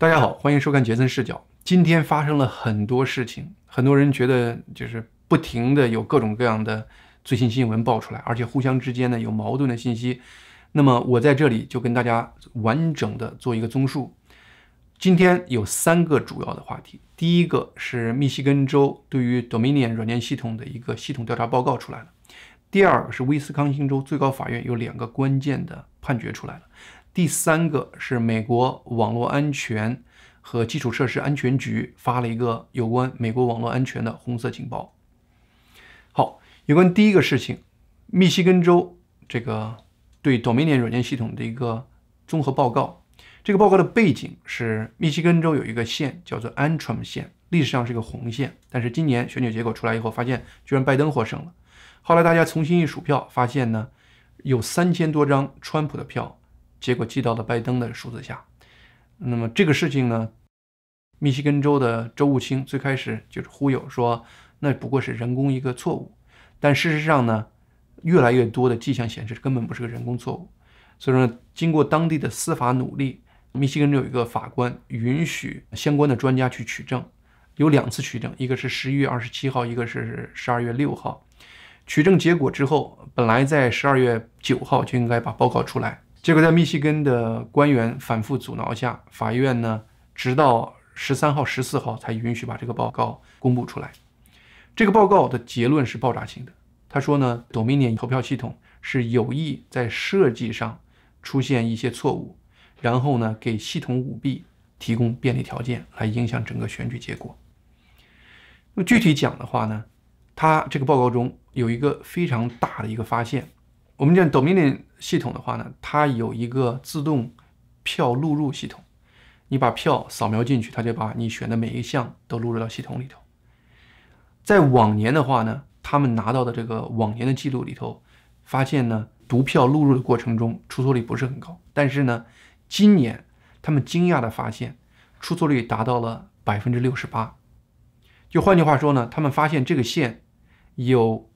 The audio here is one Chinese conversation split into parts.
大家好，欢迎收看杰森视角。今天发生了很多事情，很多人觉得就是不停的有各种各样的最新新闻爆出来，而且互相之间呢有矛盾的信息。那么我在这里就跟大家完整的做一个综述。今天有三个主要的话题，第一个是密西根州对于 Dominion 软件系统的一个系统调查报告出来了。第二个是威斯康星州最高法院有两个关键的判决出来了。第三个是美国网络安全和基础设施安全局发了一个有关美国网络安全的红色警报。好，有关第一个事情，密西根州这个对 Dominion 软件系统的一个综合报告。这个报告的背景是密西根州有一个县叫做 Antrim 县，历史上是个红线，但是今年选举结果出来以后，发现居然拜登获胜了。后来大家重新一数票，发现呢有三千多张川普的票，结果寄到了拜登的数字下。那么这个事情呢，密西根州的州务卿最开始就是忽悠说，那不过是人工一个错误。但事实上呢，越来越多的迹象显示根本不是个人工错误。所以说，经过当地的司法努力，密西根州有一个法官允许相关的专家去取证，有两次取证，一个是十一月二十七号，一个是十二月六号。取证结果之后，本来在十二月九号就应该把报告出来，结果在密西根的官员反复阻挠下，法院呢直到十三号、十四号才允许把这个报告公布出来。这个报告的结论是爆炸性的，他说呢，Dominion 投票系统是有意在设计上出现一些错误，然后呢给系统舞弊提供便利条件，来影响整个选举结果。那么具体讲的话呢？他这个报告中有一个非常大的一个发现，我们讲 Dominion 系统的话呢，它有一个自动票录入系统，你把票扫描进去，它就把你选的每一项都录入到系统里头。在往年的话呢，他们拿到的这个往年的记录里头，发现呢，读票录入的过程中出错率不是很高，但是呢，今年他们惊讶的发现，出错率达到了百分之六十八。就换句话说呢，他们发现这个线。有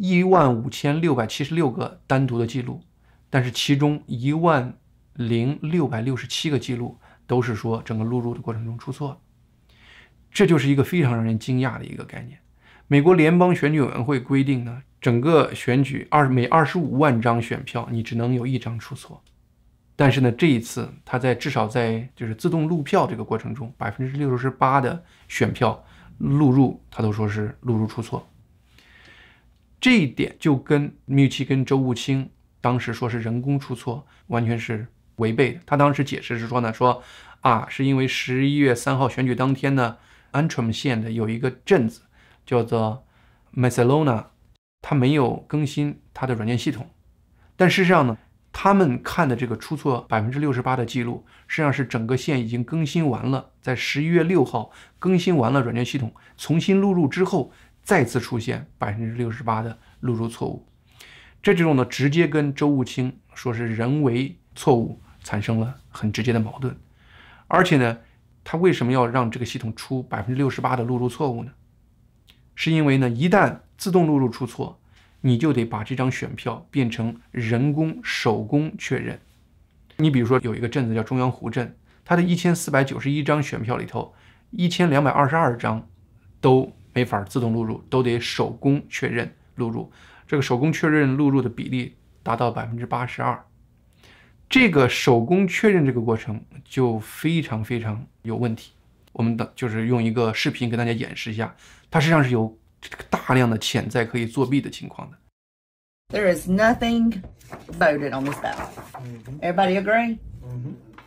一万五千六百七十六个单独的记录，但是其中一万零六百六十七个记录都是说整个录入的过程中出错，这就是一个非常让人惊讶的一个概念。美国联邦选举委员会规定呢，整个选举二每二十五万张选票你只能有一张出错，但是呢这一次他在至少在就是自动录票这个过程中，百分之六十八的选票录入他都说是录入出错。这一点就跟密奇跟周务卿当时说是人工出错，完全是违背的。他当时解释是说呢，说啊，是因为十一月三号选举当天呢，Antrim 县的有一个镇子叫做 Macelona，他没有更新他的软件系统。但事实上呢，他们看的这个出错百分之六十八的记录，实际上是整个县已经更新完了，在十一月六号更新完了软件系统，重新录入之后。再次出现百分之六十八的录入错误，这这种呢，直接跟周务清说是人为错误产生了很直接的矛盾。而且呢，他为什么要让这个系统出百分之六十八的录入错误呢？是因为呢，一旦自动录入出错，你就得把这张选票变成人工手工确认。你比如说有一个镇子叫中央湖镇，它的一千四百九十一张选票里头，一千两百二十二张都。没法自动录入，都得手工确认录入。这个手工确认录入的比例达到百分之八十二。这个手工确认这个过程就非常非常有问题。我们的就是用一个视频给大家演示一下，它实际上是有大量的潜在可以作弊的情况的。There is nothing voted on this ballot. Everybody agree?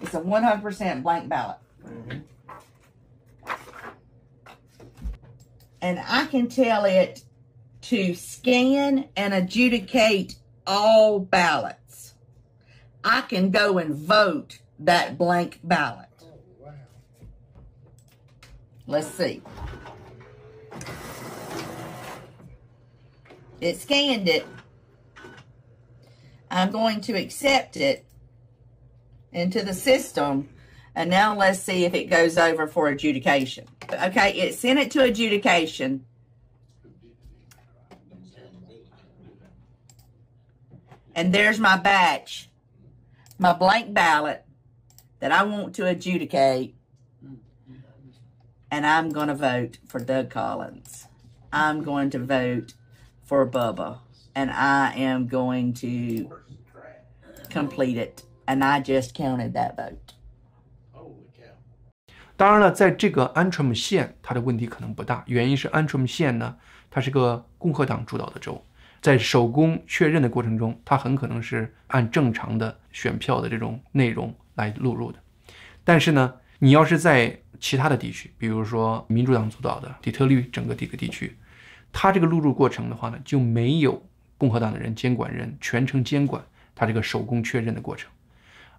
It's a 100% blank ballot. And I can tell it to scan and adjudicate all ballots. I can go and vote that blank ballot. Let's see. It scanned it. I'm going to accept it into the system and now let's see if it goes over for adjudication. Okay, it sent it to adjudication. And there's my batch, my blank ballot that I want to adjudicate and I'm going to vote for Doug Collins. I'm going to vote for Bubba, and I am going to complete it. And I just counted that vote. 当然了，在这个安 n 姆县，它的问题可能不大，原因是安 n 姆县呢，它是个共和党主导的州，在手工确认的过程中，它很可能是按正常的选票的这种内容来录入的。但是呢，你要是在其他的地区，比如说民主党主导的底特律整个这个地区，它这个录入过程的话呢，就没有共和党的人监管人全程监管它这个手工确认的过程。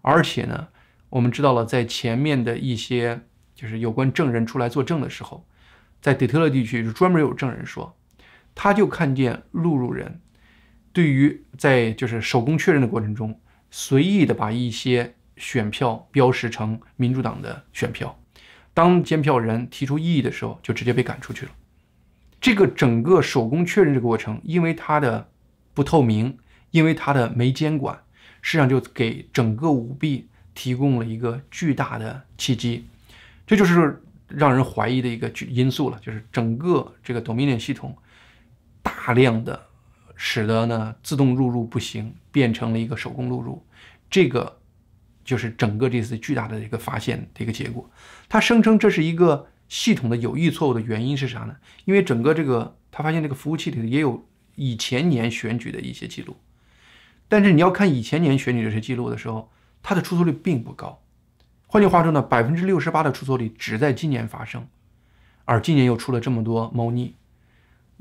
而且呢，我们知道了，在前面的一些就是有关证人出来作证的时候，在底特律地区就专门有证人说，他就看见录入人对于在就是手工确认的过程中，随意的把一些选票标识成民主党的选票，当监票人提出异议的时候，就直接被赶出去了。这个整个手工确认这个过程，因为它的不透明，因为它的没监管，实际上就给整个舞弊提供了一个巨大的契机。这就是让人怀疑的一个因素了，就是整个这个 Dominion 系统大量的使得呢自动录入不行，变成了一个手工录入，这个就是整个这次巨大的一个发现的一个结果。他声称这是一个系统的有意错误的原因是啥呢？因为整个这个他发现这个服务器里也有以前年选举的一些记录，但是你要看以前年选举这些记录的时候，它的出错率并不高。换句话说呢，百分之六十八的出错率只在今年发生，而今年又出了这么多猫腻，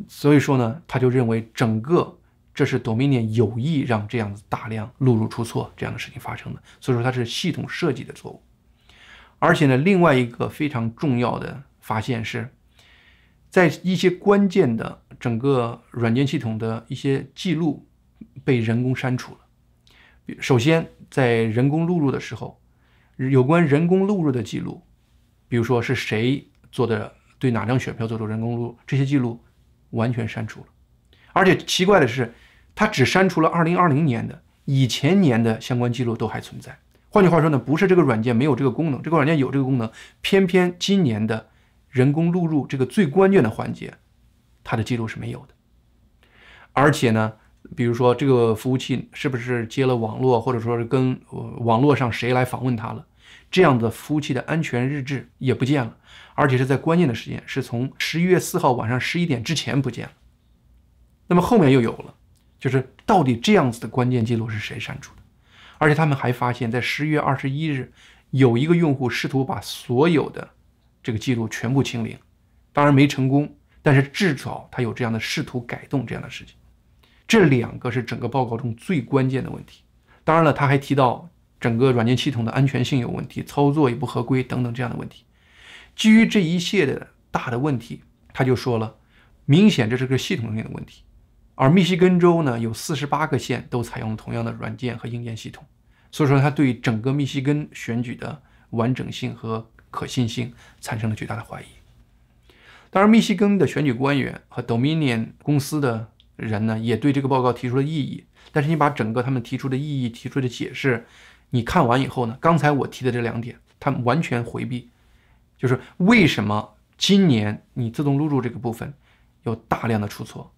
所以说呢，他就认为整个这是 Dominion 有意让这样子大量录入出错这样的事情发生的，所以说它是系统设计的错误。而且呢，另外一个非常重要的发现是，在一些关键的整个软件系统的一些记录被人工删除了。首先，在人工录入的时候。有关人工录入的记录，比如说是谁做的，对哪张选票做出人工录入，这些记录完全删除了。而且奇怪的是，它只删除了2020年的，以前年的相关记录都还存在。换句话说呢，不是这个软件没有这个功能，这个软件有这个功能，偏偏今年的人工录入这个最关键的环节，它的记录是没有的。而且呢，比如说这个服务器是不是接了网络，或者说是跟网络上谁来访问它了？这样的服务器的安全日志也不见了，而且是在关键的时间，是从十一月四号晚上十一点之前不见了。那么后面又有了，就是到底这样子的关键记录是谁删除的？而且他们还发现，在十一月二十一日，有一个用户试图把所有的这个记录全部清零，当然没成功，但是至少他有这样的试图改动这样的事情。这两个是整个报告中最关键的问题。当然了，他还提到。整个软件系统的安全性有问题，操作也不合规等等这样的问题。基于这一系列的大的问题，他就说了，明显这是个系统性的问题。而密西根州呢，有四十八个县都采用了同样的软件和硬件系统，所以说他对整个密西根选举的完整性和可信性产生了巨大的怀疑。当然，密西根的选举官员和 Dominion 公司的人呢，也对这个报告提出了异议。但是你把整个他们提出的异议、提出的解释。你看完以后呢？刚才我提的这两点，他们完全回避，就是为什么今年你自动录入这个部分有大量的出错？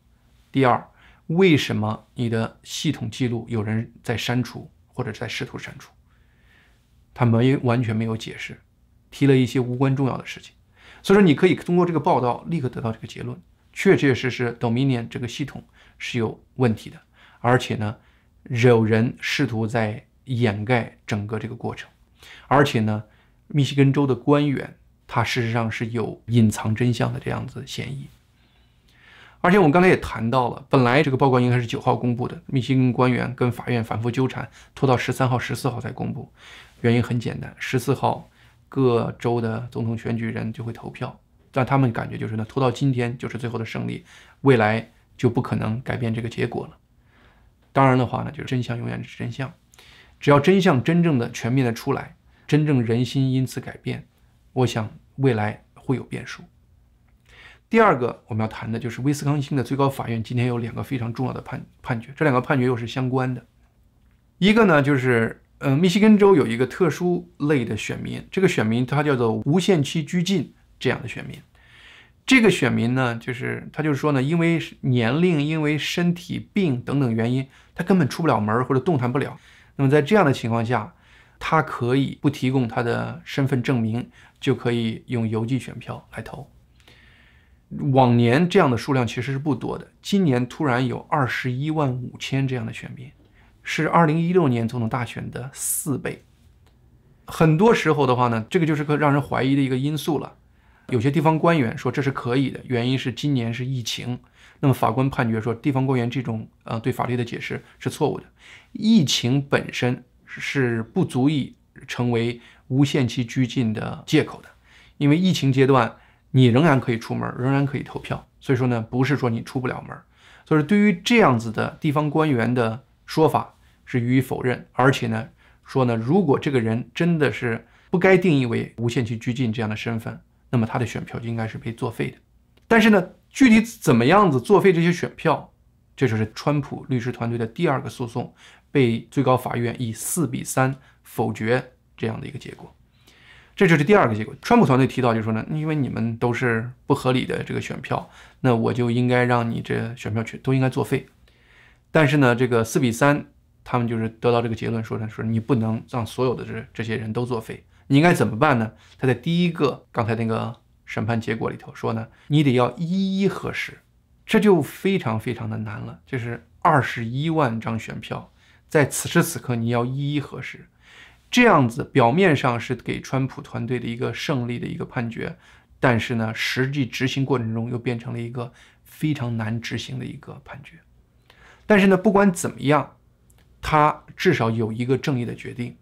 第二，为什么你的系统记录有人在删除或者在试图删除？他没完全没有解释，提了一些无关重要的事情。所以说，你可以通过这个报道立刻得到这个结论：确确实实，Dominion 这个系统是有问题的，而且呢，有人试图在。掩盖整个这个过程，而且呢，密西根州的官员他事实上是有隐藏真相的这样子嫌疑。而且我们刚才也谈到了，本来这个报告应该是九号公布的，密西根官员跟法院反复纠缠，拖到十三号、十四号才公布。原因很简单，十四号各州的总统选举人就会投票，但他们感觉就是呢，拖到今天就是最后的胜利，未来就不可能改变这个结果了。当然的话呢，就是真相永远是真相。只要真相真正的全面的出来，真正人心因此改变，我想未来会有变数。第二个我们要谈的就是威斯康星的最高法院今天有两个非常重要的判判决，这两个判决又是相关的。一个呢就是，呃，密西根州有一个特殊类的选民，这个选民他叫做无限期拘禁这样的选民。这个选民呢，就是他就是说呢，因为年龄、因为身体病等等原因，他根本出不了门或者动弹不了。那么在这样的情况下，他可以不提供他的身份证明，就可以用邮寄选票来投。往年这样的数量其实是不多的，今年突然有二十一万五千这样的选民，是二零一六年总统大选的四倍。很多时候的话呢，这个就是个让人怀疑的一个因素了。有些地方官员说这是可以的，原因是今年是疫情。那么法官判决说，地方官员这种呃对法律的解释是错误的。疫情本身是不足以成为无限期拘禁的借口的，因为疫情阶段你仍然可以出门，仍然可以投票。所以说呢，不是说你出不了门。所以对于这样子的地方官员的说法是予以否认，而且呢说呢，如果这个人真的是不该定义为无限期拘禁这样的身份。那么他的选票就应该是被作废的，但是呢，具体怎么样子作废这些选票，这就是川普律师团队的第二个诉讼，被最高法院以四比三否决这样的一个结果，这就是第二个结果。川普团队提到就说呢，因为你们都是不合理的这个选票，那我就应该让你这选票全都应该作废。但是呢，这个四比三，他们就是得到这个结论，说呢，说你不能让所有的这这些人都作废。你应该怎么办呢？他在第一个刚才那个审判结果里头说呢，你得要一一核实，这就非常非常的难了。就是二十一万张选票，在此时此刻你要一一核实，这样子表面上是给川普团队的一个胜利的一个判决，但是呢，实际执行过程中又变成了一个非常难执行的一个判决。但是呢，不管怎么样，他至少有一个正义的决定。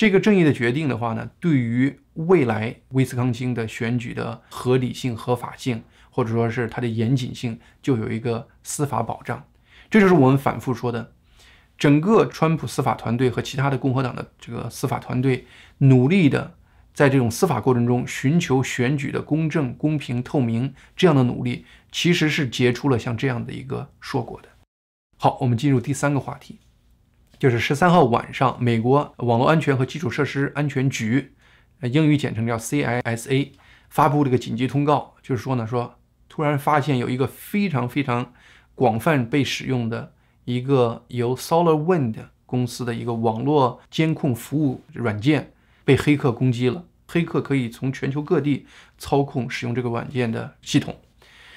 这个正义的决定的话呢，对于未来威斯康星的选举的合理性、合法性，或者说是它的严谨性，就有一个司法保障。这就是我们反复说的，整个川普司法团队和其他的共和党的这个司法团队努力的在这种司法过程中寻求选举的公正、公平、透明这样的努力，其实是结出了像这样的一个硕果的。好，我们进入第三个话题。就是十三号晚上，美国网络安全和基础设施安全局，呃，英语简称叫 CISA，发布这个紧急通告，就是说呢，说突然发现有一个非常非常广泛被使用的一个由 SolarWind 公司的一个网络监控服务软件被黑客攻击了。黑客可以从全球各地操控使用这个软件的系统，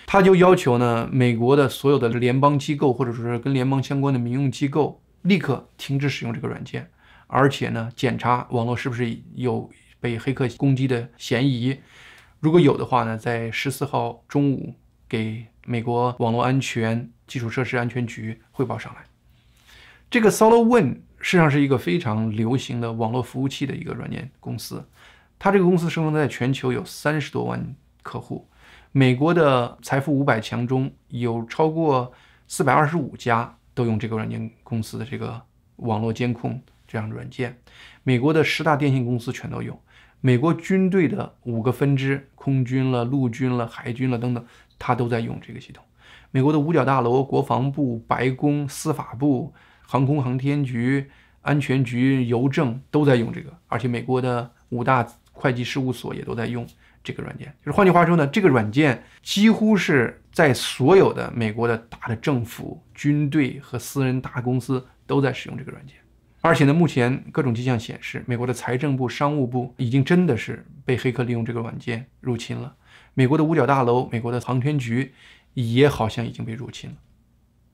他就要求呢，美国的所有的联邦机构或者说是跟联邦相关的民用机构。立刻停止使用这个软件，而且呢，检查网络是不是有被黑客攻击的嫌疑。如果有的话呢，在十四号中午给美国网络安全基础设施安全局汇报上来。这个 SolarWind 实上是一个非常流行的网络服务器的一个软件公司，它这个公司生存在全球有三十多万客户，美国的财富五百强中有超过四百二十五家。都用这个软件公司的这个网络监控这样的软件，美国的十大电信公司全都有，美国军队的五个分支，空军了、陆军了、海军了等等，它都在用这个系统。美国的五角大楼、国防部、白宫、司法部、航空航天局、安全局、邮政都在用这个，而且美国的五大会计事务所也都在用。这个软件就是，换句话说呢，这个软件几乎是在所有的美国的大的政府、军队和私人大公司都在使用这个软件。而且呢，目前各种迹象显示，美国的财政部、商务部已经真的是被黑客利用这个软件入侵了。美国的五角大楼、美国的航天局也好像已经被入侵了。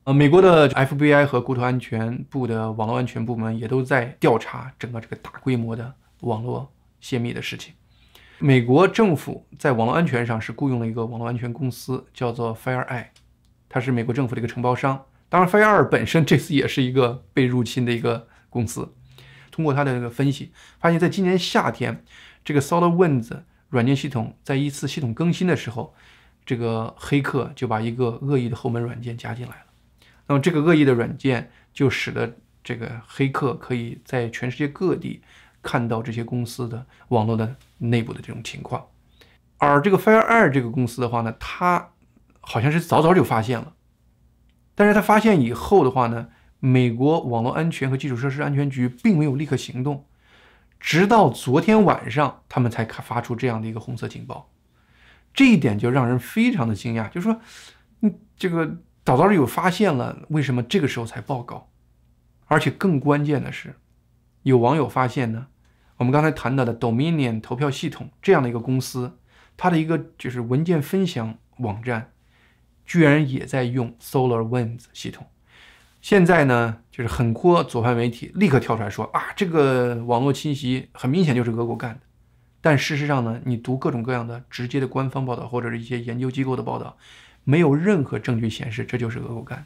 呃，美国的 FBI 和国土安全部的网络安全部门也都在调查整个这个大规模的网络泄密的事情。美国政府在网络安全上是雇佣了一个网络安全公司，叫做 FireEye，它是美国政府的一个承包商。当然，FireEye 本身这次也是一个被入侵的一个公司。通过他的这个分析，发现在今年夏天，这个 SolarWinds 软件系统在一次系统更新的时候，这个黑客就把一个恶意的后门软件加进来了。那么这个恶意的软件就使得这个黑客可以在全世界各地。看到这些公司的网络的内部的这种情况，而这个 FireEye 这个公司的话呢，它好像是早早就发现了，但是它发现以后的话呢，美国网络安全和基础设施安全局并没有立刻行动，直到昨天晚上他们才发出这样的一个红色警报，这一点就让人非常的惊讶，就说，嗯，这个早早就有发现了，为什么这个时候才报告？而且更关键的是，有网友发现呢，我们刚才谈到的 Dominion 投票系统这样的一个公司，它的一个就是文件分享网站，居然也在用 SolarWinds 系统。现在呢，就是很多左派媒体立刻跳出来说啊，这个网络侵袭很明显就是俄国干的。但事实上呢，你读各种各样的直接的官方报道或者是一些研究机构的报道，没有任何证据显示这就是俄国干的。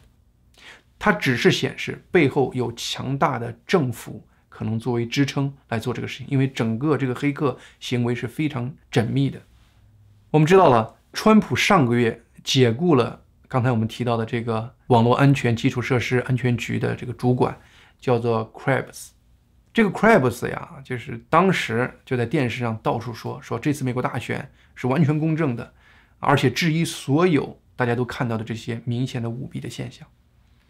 它只是显示背后有强大的政府可能作为支撑来做这个事情，因为整个这个黑客行为是非常缜密的。我们知道了，川普上个月解雇了刚才我们提到的这个网络安全基础设施安全局的这个主管，叫做 Krebs。这个 Krebs 呀，就是当时就在电视上到处说说这次美国大选是完全公正的，而且质疑所有大家都看到的这些明显的舞弊的现象。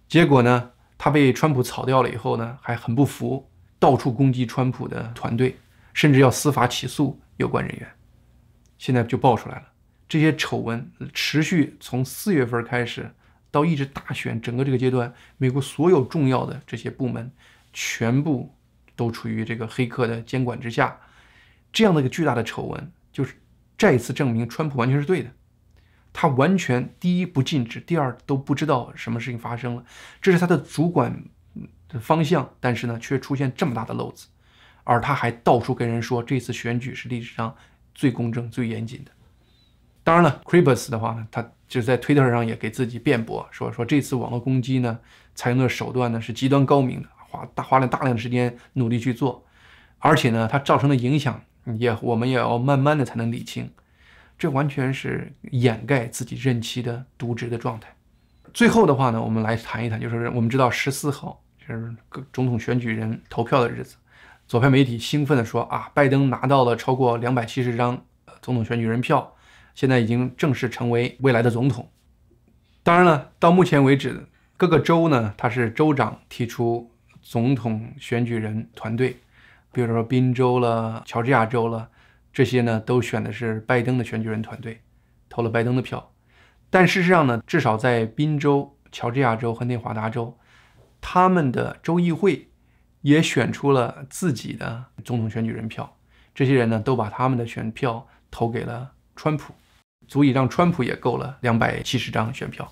结果呢，他被川普炒掉了以后呢，还很不服，到处攻击川普的团队，甚至要司法起诉有关人员。现在就爆出来了，这些丑闻持续从四月份开始，到一直大选整个这个阶段，美国所有重要的这些部门全部。都处于这个黑客的监管之下，这样的一个巨大的丑闻，就是再一次证明川普完全是对的。他完全第一不禁止，第二都不知道什么事情发生了，这是他的主管方向，但是呢，却出现这么大的漏子，而他还到处跟人说这次选举是历史上最公正、最严谨的。当然了 c r e b u s 的话呢，他就是在推特上也给自己辩驳，说说这次网络攻击呢，采用的手段呢是极端高明的。花大花了大量的时间努力去做，而且呢，它造成的影响也我们也要慢慢的才能理清，这完全是掩盖自己任期的渎职的状态。最后的话呢，我们来谈一谈，就是我们知道十四号就是各总统选举人投票的日子，左派媒体兴奋地说啊，拜登拿到了超过两百七十张总统选举人票，现在已经正式成为未来的总统。当然了，到目前为止，各个州呢，他是州长提出。总统选举人团队，比如说宾州了、乔治亚州了，这些呢都选的是拜登的选举人团队，投了拜登的票。但事实上呢，至少在宾州、乔治亚州和内华达州，他们的州议会也选出了自己的总统选举人票。这些人呢都把他们的选票投给了川普，足以让川普也够了两百七十张选票。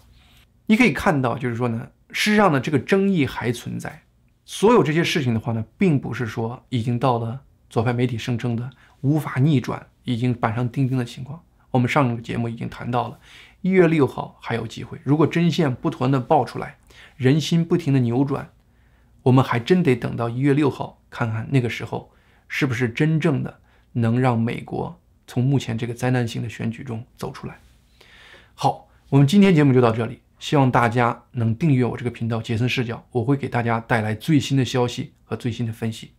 你可以看到，就是说呢，事实上呢，这个争议还存在。所有这些事情的话呢，并不是说已经到了左派媒体声称的无法逆转、已经板上钉钉的情况。我们上个节目已经谈到了，一月六号还有机会。如果真相不断的爆出来，人心不停的扭转，我们还真得等到一月六号，看看那个时候是不是真正的能让美国从目前这个灾难性的选举中走出来。好，我们今天节目就到这里。希望大家能订阅我这个频道，杰森视角，我会给大家带来最新的消息和最新的分析。